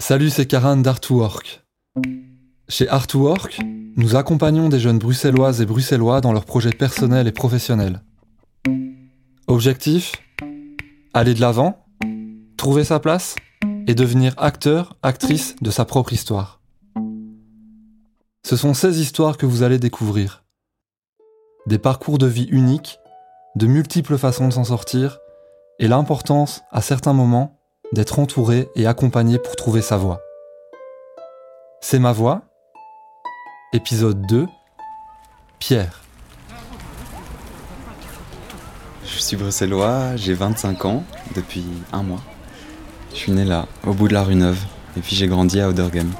Salut, c'est Karan d'Artwork. Chez Artwork, nous accompagnons des jeunes bruxelloises et bruxellois dans leurs projets personnels et professionnels. Objectif? Aller de l'avant, trouver sa place et devenir acteur, actrice de sa propre histoire. Ce sont ces histoires que vous allez découvrir. Des parcours de vie uniques, de multiples façons de s'en sortir, et l'importance, à certains moments, d'être entouré et accompagné pour trouver sa voie. C'est ma voix. Épisode 2. Pierre. Je suis bruxellois, j'ai 25 ans depuis un mois. Je suis né là, au bout de la rue Neuve, et puis j'ai grandi à Odergem.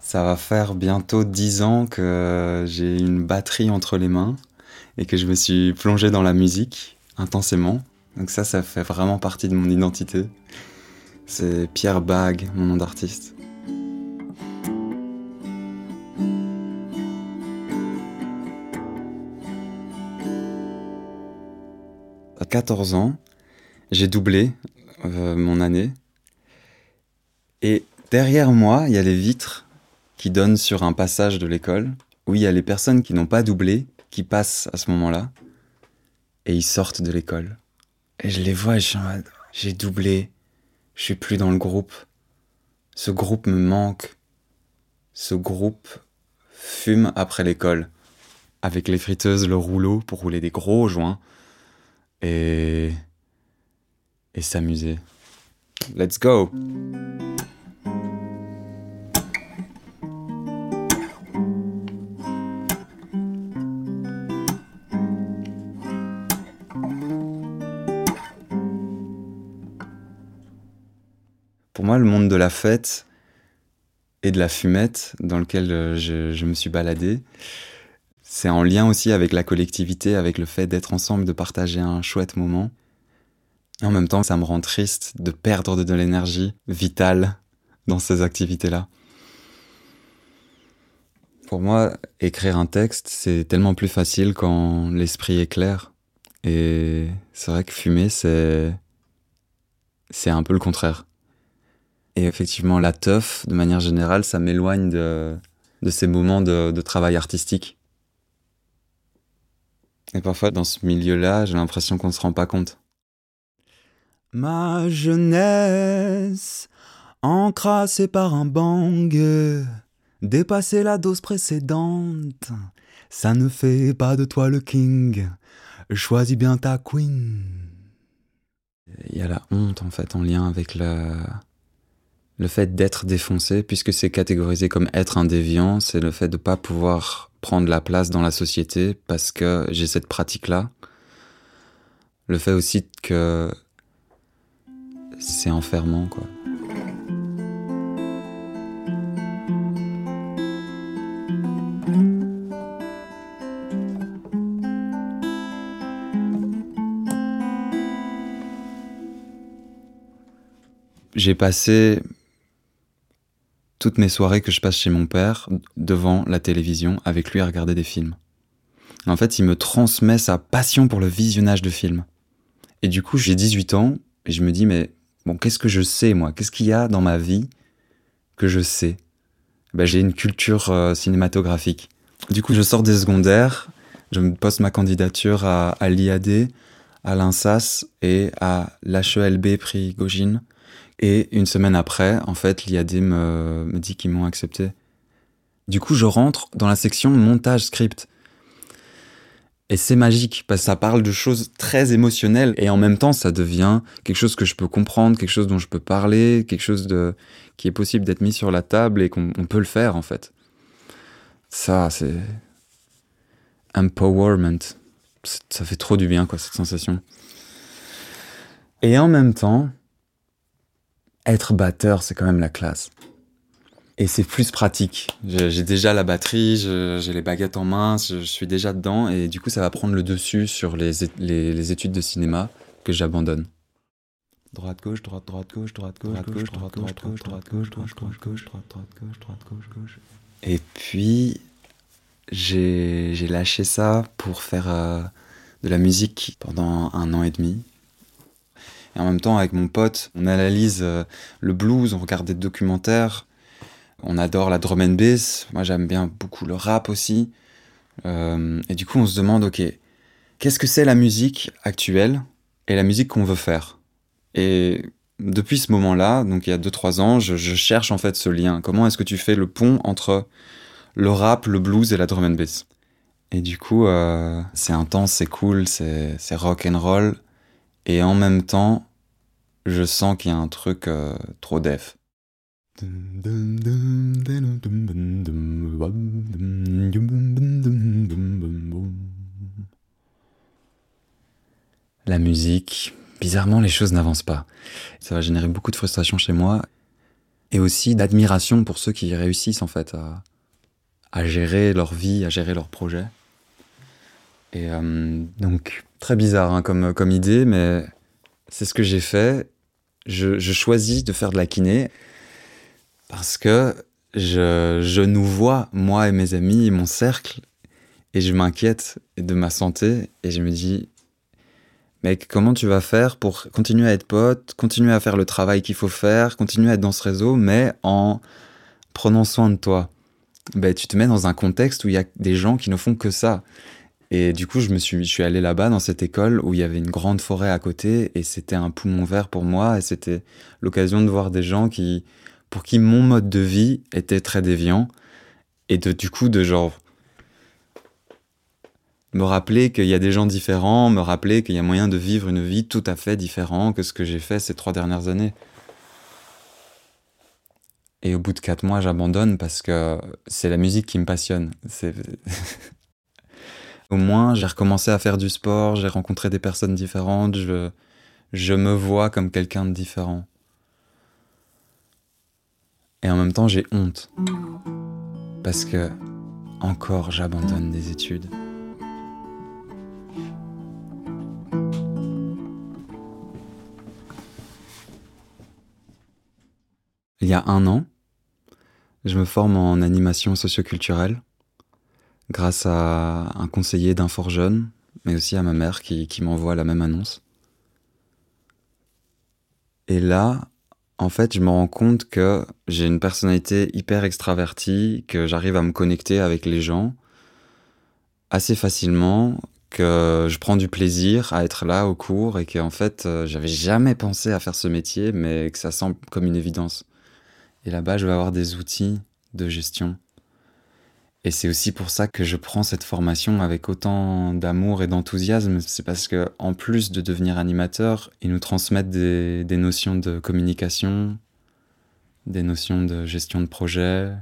Ça va faire bientôt 10 ans que j'ai une batterie entre les mains et que je me suis plongé dans la musique intensément. Donc ça, ça fait vraiment partie de mon identité. C'est Pierre Bag, mon nom d'artiste. À 14 ans, j'ai doublé euh, mon année. Et derrière moi, il y a les vitres qui donnent sur un passage de l'école où il y a les personnes qui n'ont pas doublé qui passent à ce moment-là et ils sortent de l'école. Et je les vois j'ai doublé, je suis plus dans le groupe. Ce groupe me manque. Ce groupe fume après l'école, avec les friteuses, le rouleau pour rouler des gros joints et et s'amuser. Let's go. Pour moi, le monde de la fête et de la fumette dans lequel euh, je, me suis baladé, c'est en lien aussi avec la collectivité, avec le fait d'être ensemble, de partager un chouette moment. Et en même temps, ça me rend triste de perdre de, de l'énergie vitale dans ces activités-là. Pour moi, écrire un texte, c'est tellement plus facile quand l'esprit est clair. Et c'est vrai que fumer, c'est c'est un peu le contraire. Et effectivement, la teuf, de manière générale, ça m'éloigne de, de ces moments de, de travail artistique. Et parfois, dans ce milieu-là, j'ai l'impression qu'on ne se rend pas compte. Ma jeunesse, encrassée par un bang, dépasser la dose précédente, ça ne fait pas de toi le king. Choisis bien ta queen. Il y a la honte, en fait, en lien avec la, le fait d'être défoncé, puisque c'est catégorisé comme être un déviant, c'est le fait de ne pas pouvoir prendre la place dans la société parce que j'ai cette pratique-là. Le fait aussi que c'est enfermant, quoi. J'ai passé toutes mes soirées que je passe chez mon père devant la télévision avec lui à regarder des films. En fait, il me transmet sa passion pour le visionnage de films. Et du coup, j'ai 18 ans et je me dis, mais bon, qu'est-ce que je sais, moi? Qu'est-ce qu'il y a dans ma vie que je sais? Ben, J'ai une culture euh, cinématographique. Du coup, je sors des secondaires, je me poste ma candidature à, l'IAD, à l'INSAS et à l'HELB prix Gogine. Et une semaine après, en fait, l'IAD me, me dit qu'ils m'ont accepté. Du coup, je rentre dans la section montage script. Et c'est magique, parce que ça parle de choses très émotionnelles, et en même temps, ça devient quelque chose que je peux comprendre, quelque chose dont je peux parler, quelque chose de, qui est possible d'être mis sur la table et qu'on on peut le faire, en fait. Ça, c'est... Empowerment. Ça fait trop du bien, quoi, cette sensation. Et en même temps, être batteur, c'est quand même la classe. Et c'est plus pratique. J'ai déjà la batterie, j'ai les baguettes en main, je, je, suis déjà dedans, et du coup, ça va prendre le dessus sur les, les, les études de cinéma que j'abandonne. Droite gauche, droite droite gauche, droite gauche, droite gauche, droite gauche, droite droite gauche, droite gauche, gauche, droite droite gauche, droite gauche, gauche. Et puis j'ai j'ai lâché ça pour faire euh, de la musique pendant un an et demi. En même temps, avec mon pote, on analyse euh, le blues, on regarde des documentaires, on adore la drum and bass. Moi, j'aime bien beaucoup le rap aussi. Euh, et du coup, on se demande, ok, qu'est-ce que c'est la musique actuelle et la musique qu'on veut faire? Et depuis ce moment-là, donc il y a 2-3 ans, je, je, cherche en fait ce lien. Comment est-ce que tu fais le pont entre le rap, le blues et la drum and bass? Et du coup, euh, c'est intense, c'est cool, c'est rock and roll. Et en même temps, je sens qu'il y a un truc euh, trop def. La musique, bizarrement les choses n'avancent pas. Ça va générer beaucoup de frustration chez moi et aussi d'admiration pour ceux qui réussissent en fait à, gérer leur vie, à gérer leurs projets. Et euh, donc très bizarre hein, comme idée, mais c'est ce que j'ai fait. Je, choisis de faire de la kiné parce que je, je nous vois, moi et mes amis et mon cercle, et je m'inquiète de ma santé et je me dis Mec, comment tu vas faire pour continuer à être pote, continuer à faire le travail qu'il faut faire, continuer à être dans ce réseau, mais en prenant soin de toi? Ben, Tu te mets dans un contexte où il y a des gens qui ne font que ça. Et du coup, je me suis, je suis allé là-bas dans cette école où il y avait une grande forêt à côté et c'était un poumon vert pour moi et c'était l'occasion de voir des gens qui, pour qui mon mode de vie était très déviant et de, du coup, de genre, me rappeler qu'il y a des gens différents, me rappeler qu'il y a moyen de vivre une vie tout à fait différente que ce que j'ai fait ces trois dernières années. Et au bout de quatre mois, j'abandonne parce que c'est la musique qui me passionne. au moins, j'ai recommencé à faire du sport, j'ai rencontré des personnes différentes, je, me vois comme quelqu'un de différent. Et en même temps, j'ai honte. Parce que, encore, j'abandonne des études. Il y a un an, je me forme en animation socioculturelle grâce à un conseiller d'un fort jeune, mais aussi à ma mère qui, m'envoie la même annonce. Et là, en fait, je me rends compte que j'ai une personnalité hyper extravertie, que j'arrive à me connecter avec les gens assez facilement, que je prends du plaisir à être là au cours et qu'en fait, euh, j'avais jamais pensé à faire ce métier, mais que ça semble comme une évidence. Et là-bas, je vais avoir des outils de gestion. Et c'est aussi pour ça que je prends cette formation avec autant d'amour et d'enthousiasme. C'est parce que, en plus de devenir animateur, ils nous transmettent des, notions de communication, des notions de gestion de projet.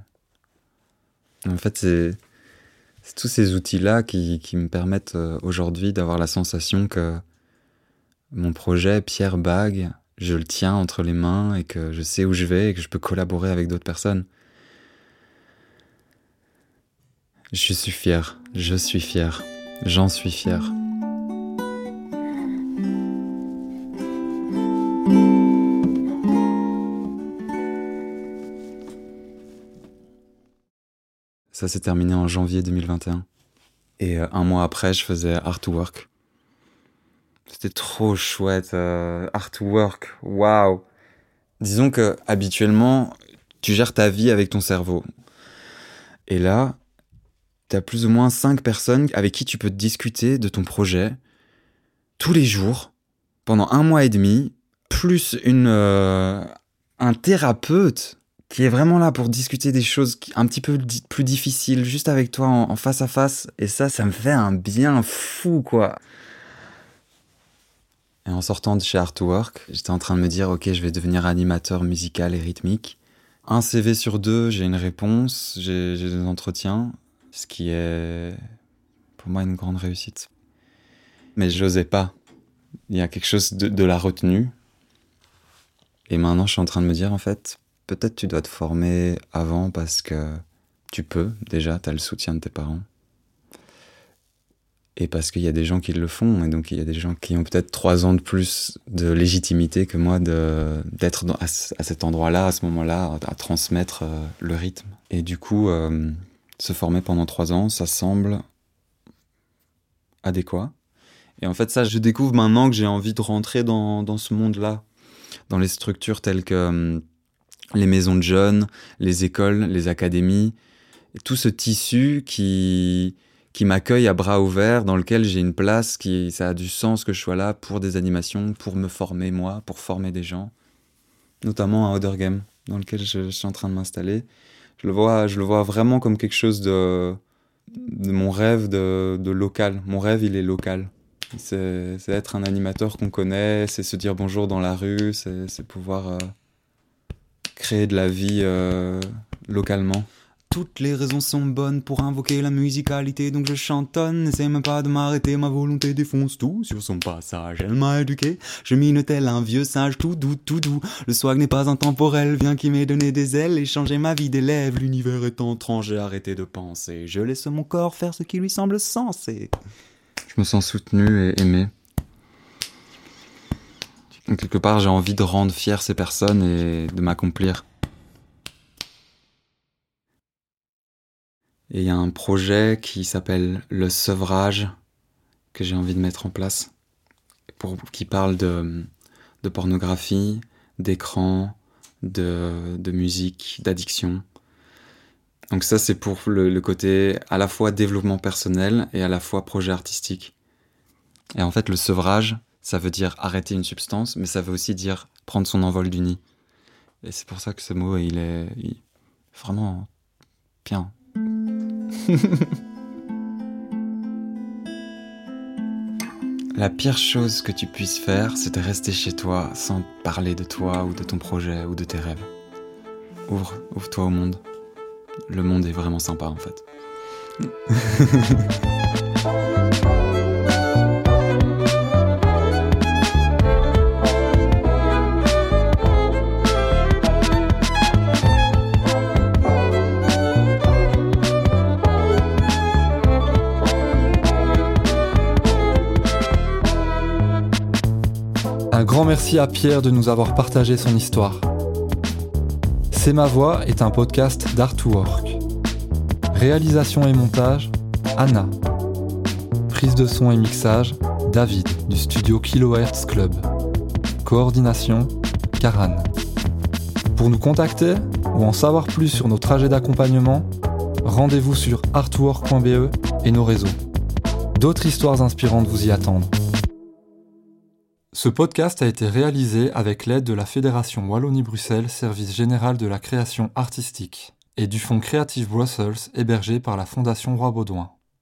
En fait, c'est tous ces outils-là qui, qui, me permettent euh, aujourd'hui d'avoir la sensation que mon projet Pierre Bague je le tiens entre les mains et que je sais où je vais et que je peux collaborer avec d'autres personnes. Je suis fier, je suis fier, j'en suis fier. Ça s'est terminé en janvier 2021. Et euh, un mois après, je faisais Artwork, c'était trop chouette. Euh, artwork, waouh. Disons que habituellement, tu gères ta vie avec ton cerveau. Et là, tu as plus ou moins cinq personnes avec qui tu peux discuter de ton projet tous les jours pendant un mois et demi, plus une euh, un thérapeute qui est vraiment là pour discuter des choses un petit peu plus difficiles, juste avec toi en face à face. Et ça, ça me fait un bien fou, quoi. Et en sortant de chez Artwork, j'étais en train de me dire, ok, je vais devenir animateur musical et rythmique. Un CV sur deux, j'ai une réponse, j'ai des entretiens, ce qui est pour moi une grande réussite. Mais je n'osais pas. Il y a quelque chose de, de la retenue. Et maintenant, je suis en train de me dire, en fait, peut-être tu dois te former avant parce que tu peux, déjà, tu as le soutien de tes parents et parce qu'il y a des gens qui le font, et donc il y a des gens qui ont peut-être trois ans de plus de légitimité que moi d'être à, à, cet endroit-là, à ce moment-là, à, transmettre euh, le rythme. Et du coup, euh, se former pendant trois ans, ça semble adéquat. Et en fait, ça, je découvre maintenant que j'ai envie de rentrer dans, dans ce monde-là, dans les structures telles que hum, les maisons de jeunes, les écoles, les académies, tout ce tissu qui, qui m'accueille à bras ouverts, dans lequel j'ai une place, qui ça a du sens que je sois là pour des animations, pour me former moi, pour former des gens, notamment à Other Game, dans lequel je, suis en train de m'installer. Je le vois, je le vois vraiment comme quelque chose de, de mon rêve de, de local. Mon rêve, il est local. C'est être un animateur qu'on connaît, c'est se dire bonjour dans la rue, c'est pouvoir euh, créer de la vie euh, localement. Toutes les raisons sont bonnes pour invoquer la musicalité, donc je chantonne. N'essaie même pas de m'arrêter, ma volonté défonce tout sur son passage. Elle m'a éduqué, je mine tel un vieux sage, tout doux, tout doux. Le swag n'est pas intemporel, vient qui m'ait donné des ailes et changé ma vie d'élève. L'univers est en j'ai arrêté de penser. Je laisse mon corps faire ce qui lui semble sensé. Je me sens soutenu et aimé. quelque part, j'ai envie de rendre fier ces personnes et de m'accomplir. Et il y a un projet qui s'appelle le sevrage que j'ai envie de mettre en place, pour, qui parle de, de pornographie, d'écran, de, de, musique, d'addiction. Donc ça, c'est pour le, côté à la fois développement personnel et à la fois projet artistique. Et en fait, le sevrage, ça veut dire arrêter une substance, mais ça veut aussi dire prendre son envol du nid. Et c'est pour ça que ce mot, il est vraiment bien. La pire chose que tu puisses faire, c'est de rester chez toi sans parler de toi ou de ton projet ou de tes rêves. Ouvre, ouvre-toi au monde. Le monde est vraiment sympa en fait. grand merci à Pierre de nous avoir partagé son histoire. C'est ma voix est un podcast d'Art2Work. Réalisation et montage, Anna. Prise de son et mixage, David du studio Kilohertz Club. Coordination, Karan. Pour nous contacter ou en savoir plus sur nos trajets d'accompagnement, rendez-vous sur artwork.be et nos réseaux. D'autres histoires inspirantes vous y attendent. Ce podcast a été réalisé avec l'aide de la Fédération Wallonie-Bruxelles Service général de la création artistique et du Fonds Creative Brussels hébergé par la Fondation Roi Baudouin.